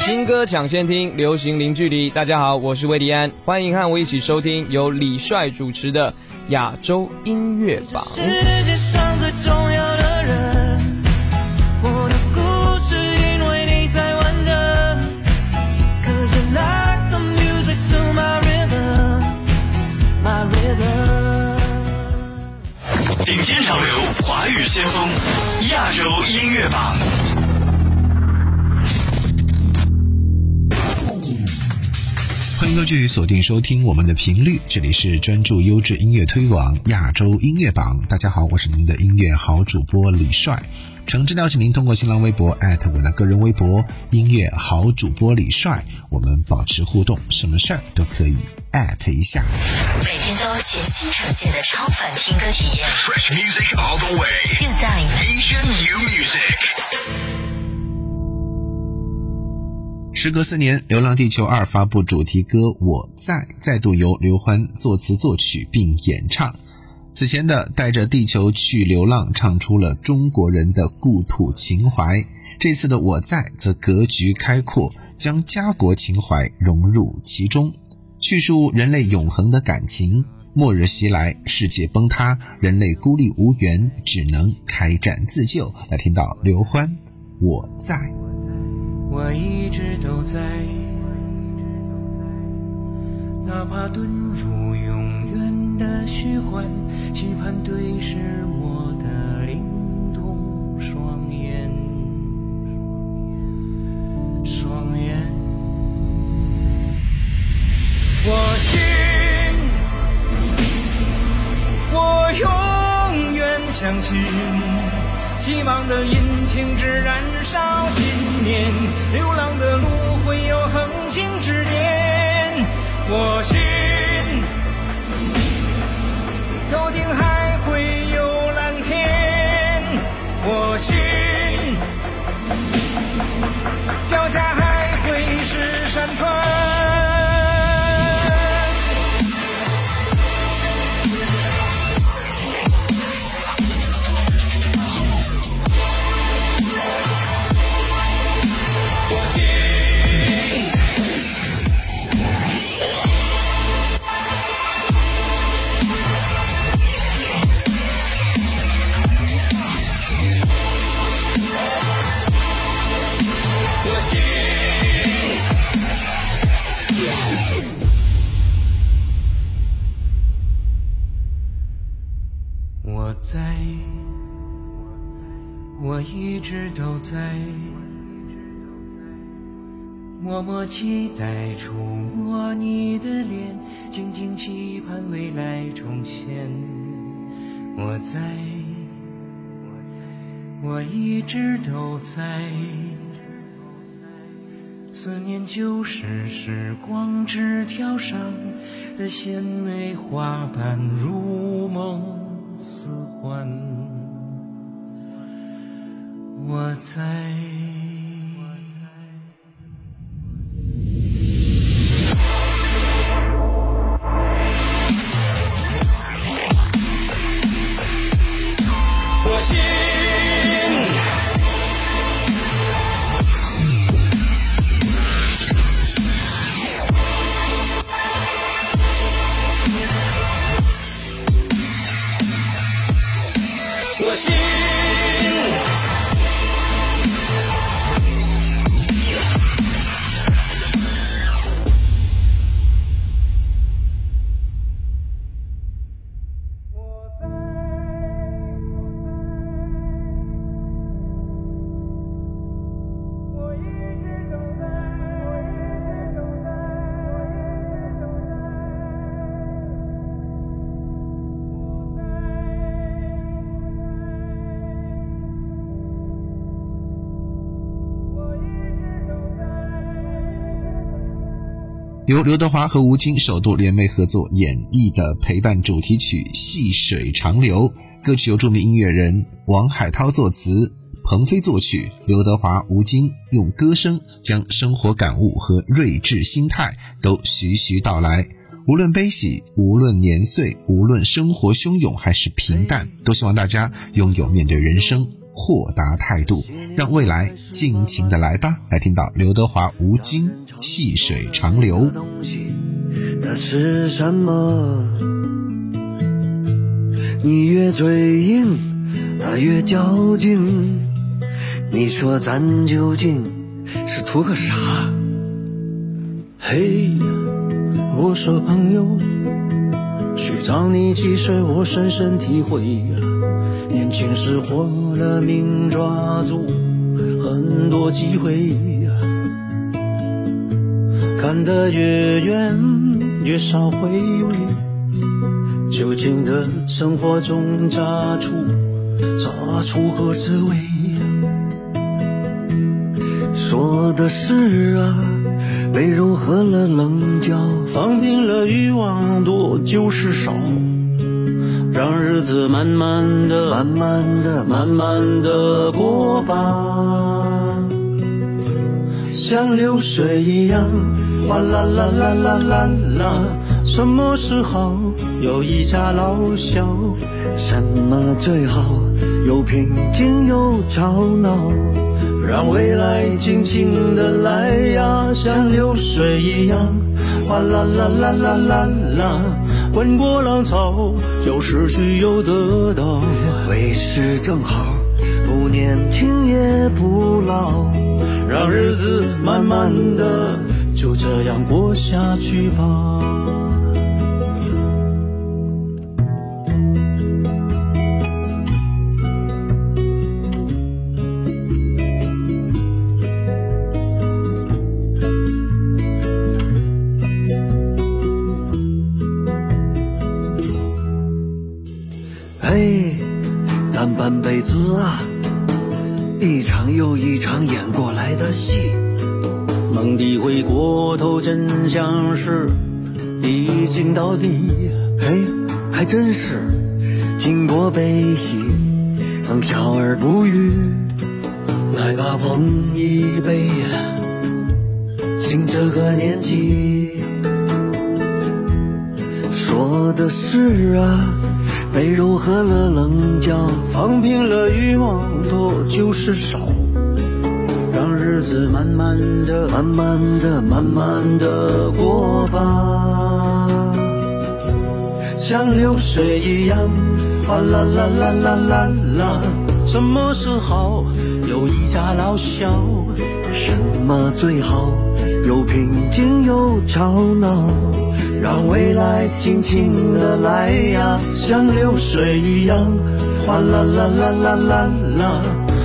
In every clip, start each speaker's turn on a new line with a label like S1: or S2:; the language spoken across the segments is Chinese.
S1: 新歌抢先听，流行零距离。大家好，我是魏迪安，欢迎和我一起收听由李帅主持的亚洲音乐榜。
S2: 世界上最重要的人，我的故事因为你才完整。Cause you like the music to my rhythm, my rhythm.
S3: 顶尖潮流，华语先锋，亚洲音乐榜。
S4: 欢迎继续锁定收听我们的频率，这里是专注优质音乐推广亚洲音乐榜。大家好，我是您的音乐好主播李帅。诚挚邀请您通过新浪微博艾特我的个人微博“音乐好主播李帅”，我们保持互动，什么事儿都可以艾特一下。
S5: 每天都全新呈现的超凡听歌体验
S3: ，Fresh music all the way，
S5: 就在
S3: Asian new music。
S4: 时隔四年，《流浪地球二》发布主题歌《我在》，再度由刘欢作词作曲并演唱。此前的带着地球去流浪，唱出了中国人的故土情怀。这次的《我在》则格局开阔，将家国情怀融入其中，叙述人类永恒的感情。末日袭来，世界崩塌，人类孤立无援，只能开战自救。来听到刘欢《我在》。
S2: 我一直都在，哪怕遁入永远的虚幻，期盼对视我的灵动双眼，双眼。我信，我永远相信。希望的引擎只燃烧信念，流浪的路会有恒星指点。我信，头顶还会有蓝天。我信，脚下还期待触摸你的脸，静静期盼未来重现。我在，我一直都在。思念就是时光纸条上的鲜美花瓣，如梦似幻。我在。我是。
S4: 由刘德华和吴京首度联袂合作演绎的陪伴主题曲《细水长流》，歌曲由著名音乐人王海涛作词，鹏飞作曲，刘德华、吴京用歌声将生活感悟和睿智心态都徐徐道来。无论悲喜，无论年岁，无论生活汹涌还是平淡，都希望大家拥有面对人生豁达态度，让未来尽情的来吧。来听到刘德华、吴京《细水长流》。
S6: 那是什么？你越嘴硬，他越较劲。你说咱究竟是图个啥？嘿，我说朋友，去找你几岁，我深深体会。年轻时活了命，抓住很多机会。看得越远，越少回味。酒精的生活中，炸出炸出个滋味。说的是啊，被融合了棱角，放平了欲望，多就是少，让日子慢慢的、慢慢的、慢慢的过吧，像流水一样，哗啦啦啦啦啦啦。什么时候有一家老小？什么最好？又平静又吵闹。让未来尽情的来呀，像流水一样，哗啦啦啦啦啦啦，滚过浪潮，有失去有得到，为时正好，不年轻也不老，让日子慢慢的就这样过下去吧。真相是一镜到底。嘿，还真是经过悲喜，能笑而不语。来吧，碰一杯，敬这个年纪。说的是啊。被柔和了棱角，放平了欲望，多就是少，日子慢慢的、慢慢的、慢慢的过吧，像流水一样，哗啦啦啦啦啦啦。什么时候？有一家老小。什么最好？有平静有吵闹。让未来尽情的来呀，像流水一样，哗啦啦啦啦啦啦，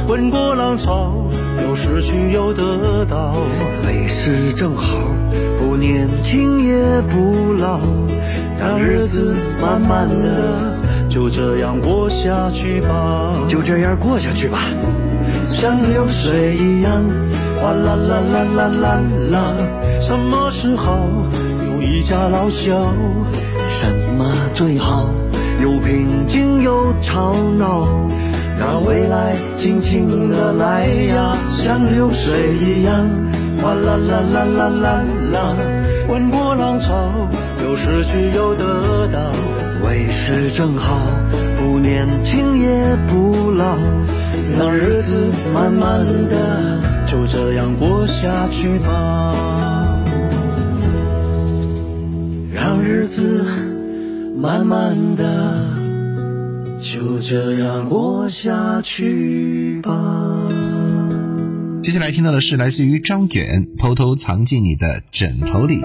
S6: 滚过浪潮，有失去又得到，为时正好，不年轻也不老，让日子慢慢的就这样过下去吧，就这样过下去吧，像流水一样，哗啦啦啦啦啦啦，什么时候有？一家老小，什么最好？又平静又吵闹，让未来尽情的来呀，像流水一样，哗啦啦啦啦啦啦，滚过浪潮，有失去有得到，为时正好，不年轻也不老，让日子慢慢的就这样过下去吧。让日子慢慢的就这样过下去吧。
S4: 接下来听到的是来自于张远，偷偷藏进你的枕头里。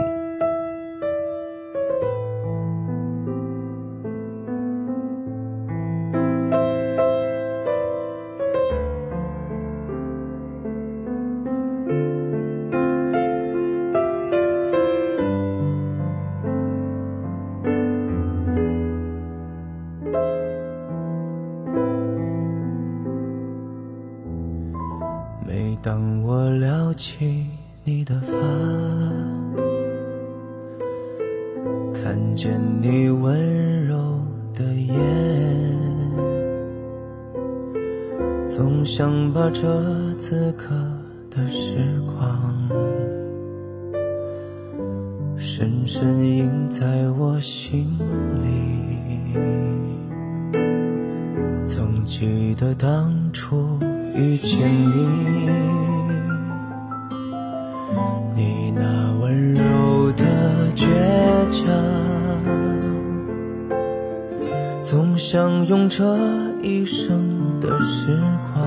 S6: 当我撩起你的发，看见你温柔的眼，总想把这此刻的时光，深深印在我心里。总记得当初。
S7: 遇见你，你那温柔的倔强，总想用这一生的时光，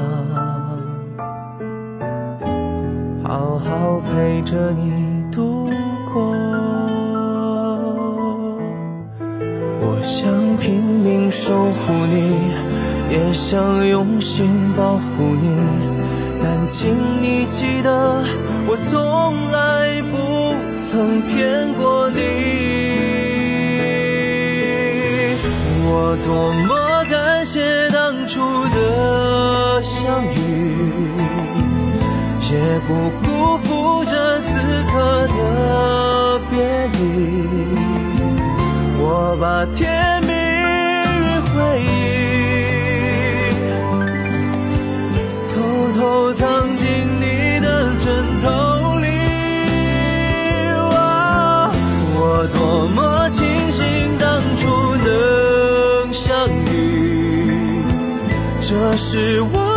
S7: 好好陪着你度过。我想拼命守护你。也想用心保护你，但请你记得，我从来不曾骗过你。我多么感谢当初的相遇，也不辜负这此刻的别离。我把甜我藏进你的枕头里，我多么庆幸当初能相遇，这是我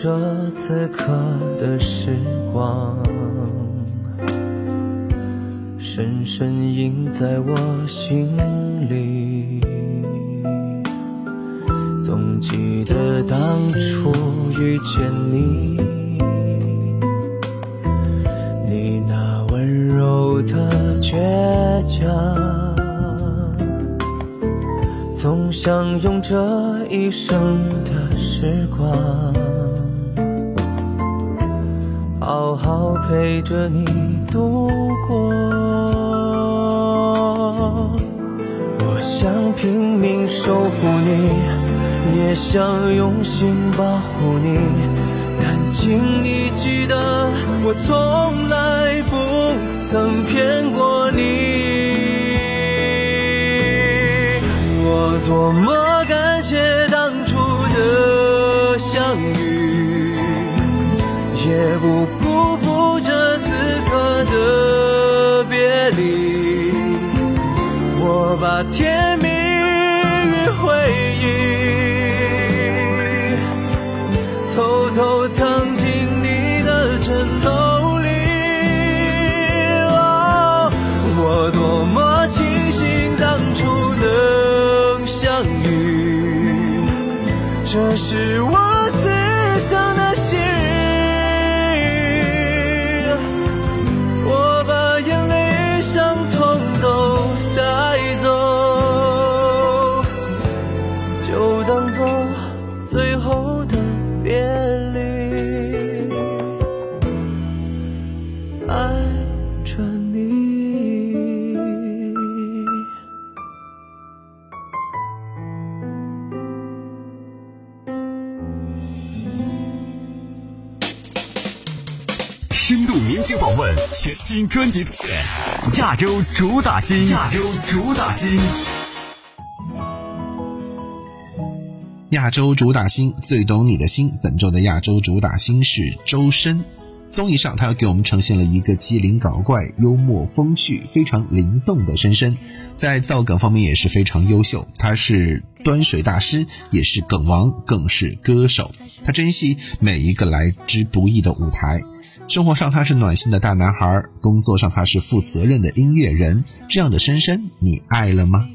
S7: 这此刻的时光深深印在我心里，总记得当初遇见你，你那温柔的倔强，总想用这一生的时光。好好陪着你度过。我想拼命守护你，也想用心保护你，但请你记得，我从来不曾骗过你。我多么感谢当初的相遇，也不。甜蜜与回忆偷偷藏进你的枕头里。我多么庆幸当初能相遇，这是我。
S3: 访问全新专辑亚洲主打新，亚洲主打新，
S4: 亚洲主打新最懂你的心。本周的亚洲主打新是周深。综艺上，他又给我们呈现了一个机灵搞怪、幽默风趣、非常灵动的深深，在造梗方面也是非常优秀。他是端水大师，也是梗王，更是歌手。他珍惜每一个来之不易的舞台。生活上他是暖心的大男孩，工作上他是负责任的音乐人。这样的深深，你爱了吗？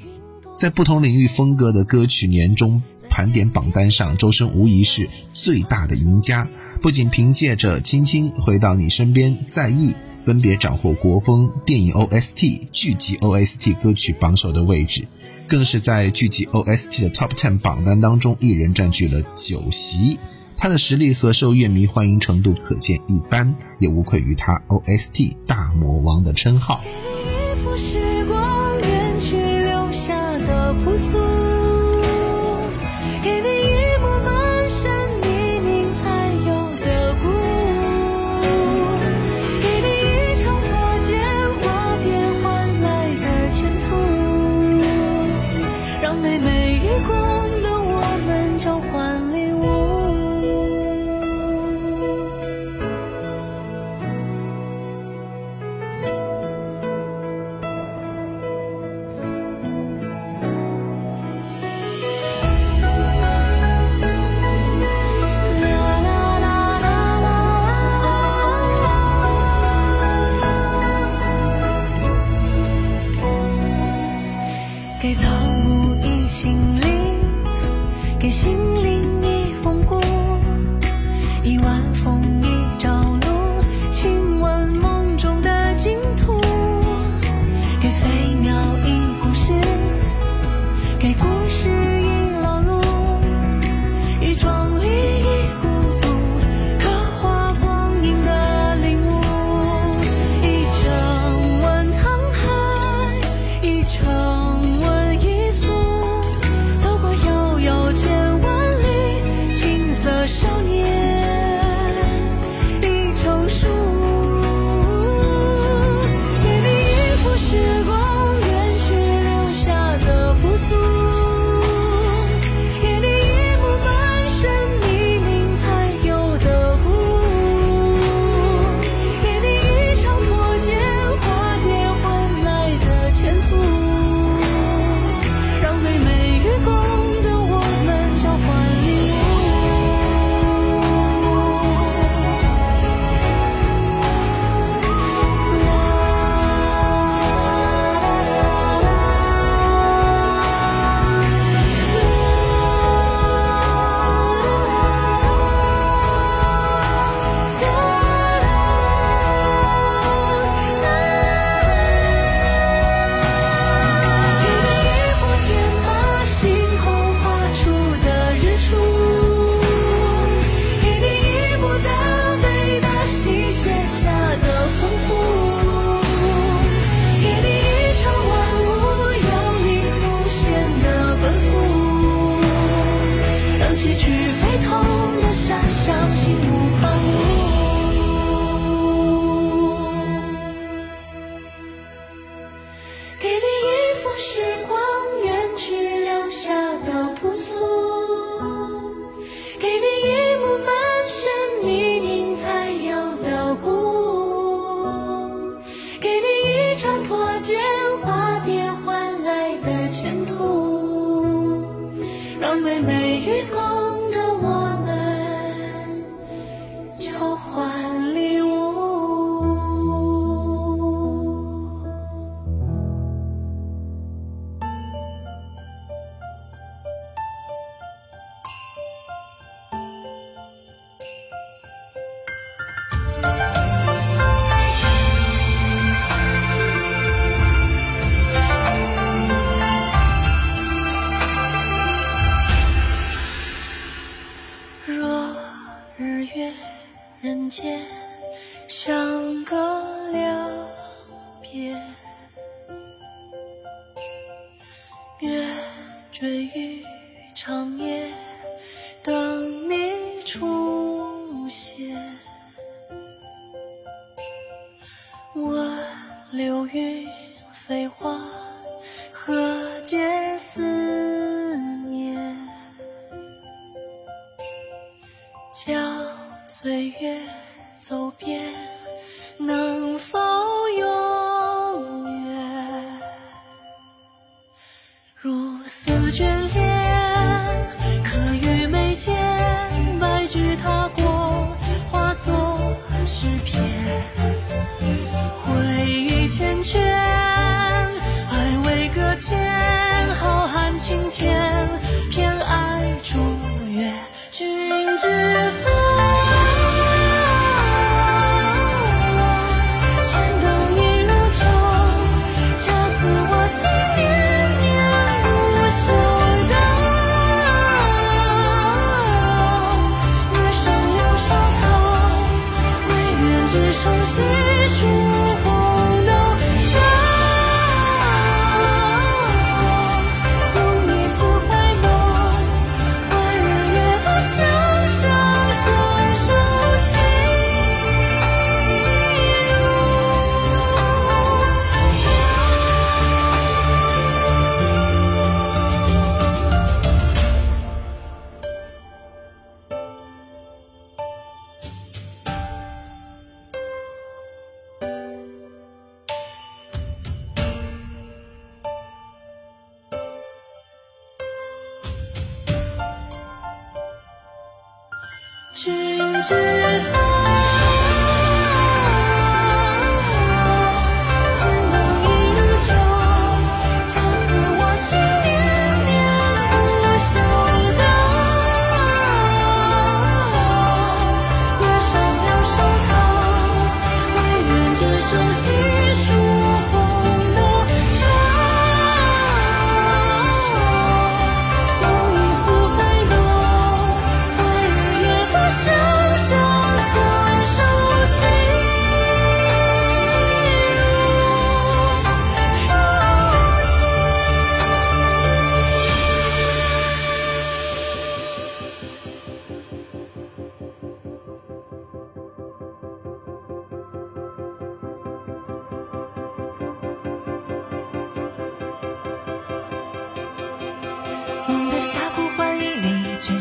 S4: 在不同领域风格的歌曲年终盘点榜单上，周深无疑是最大的赢家。不仅凭借着《青青回到你身边》《在意》分别斩获国风电影 OST、剧集 OST 歌曲榜首的位置，更是在剧集 OST 的 Top Ten 榜单当中一人占据了九席。他的实力和受乐迷欢迎程度可见一斑，也无愧于他 OST 大魔王的称号。
S8: 给你每一光的我们，交换礼物。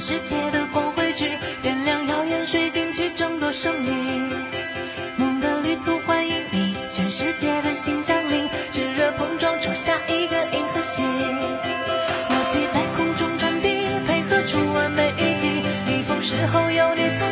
S8: 世界的光辉去点亮耀眼水晶，去争夺胜利。梦的旅途欢迎你，全世界的心降临，炙热碰撞出下一个银河系。默契在空中传递，配合出完美一击。逆风时候有你才。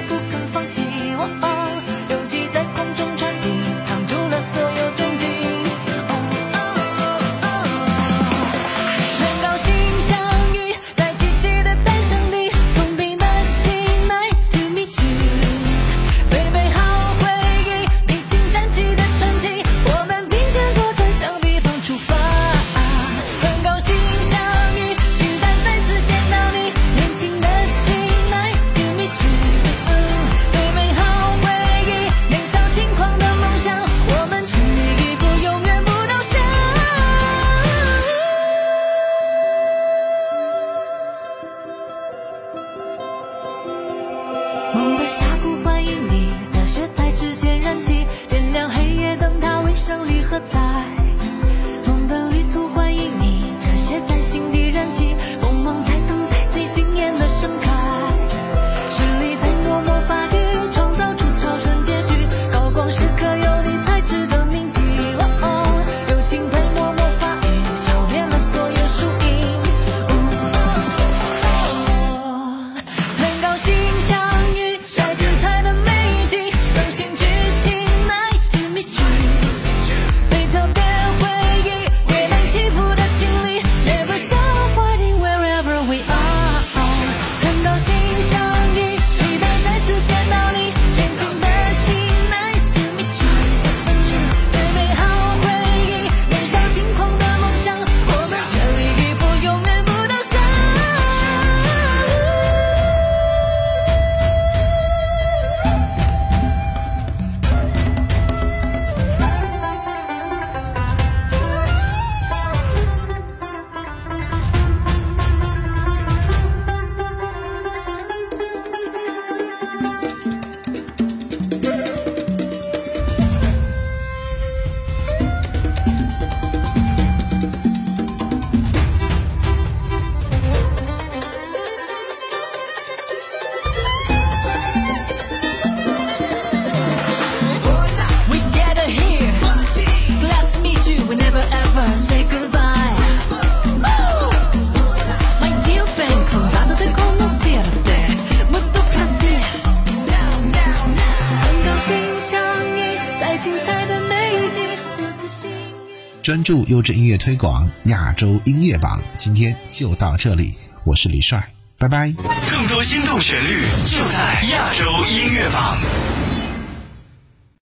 S4: 这音乐推广亚洲音乐榜今天就到这里我是李帅拜拜。
S3: 更多心动旋律就在亚洲音乐榜。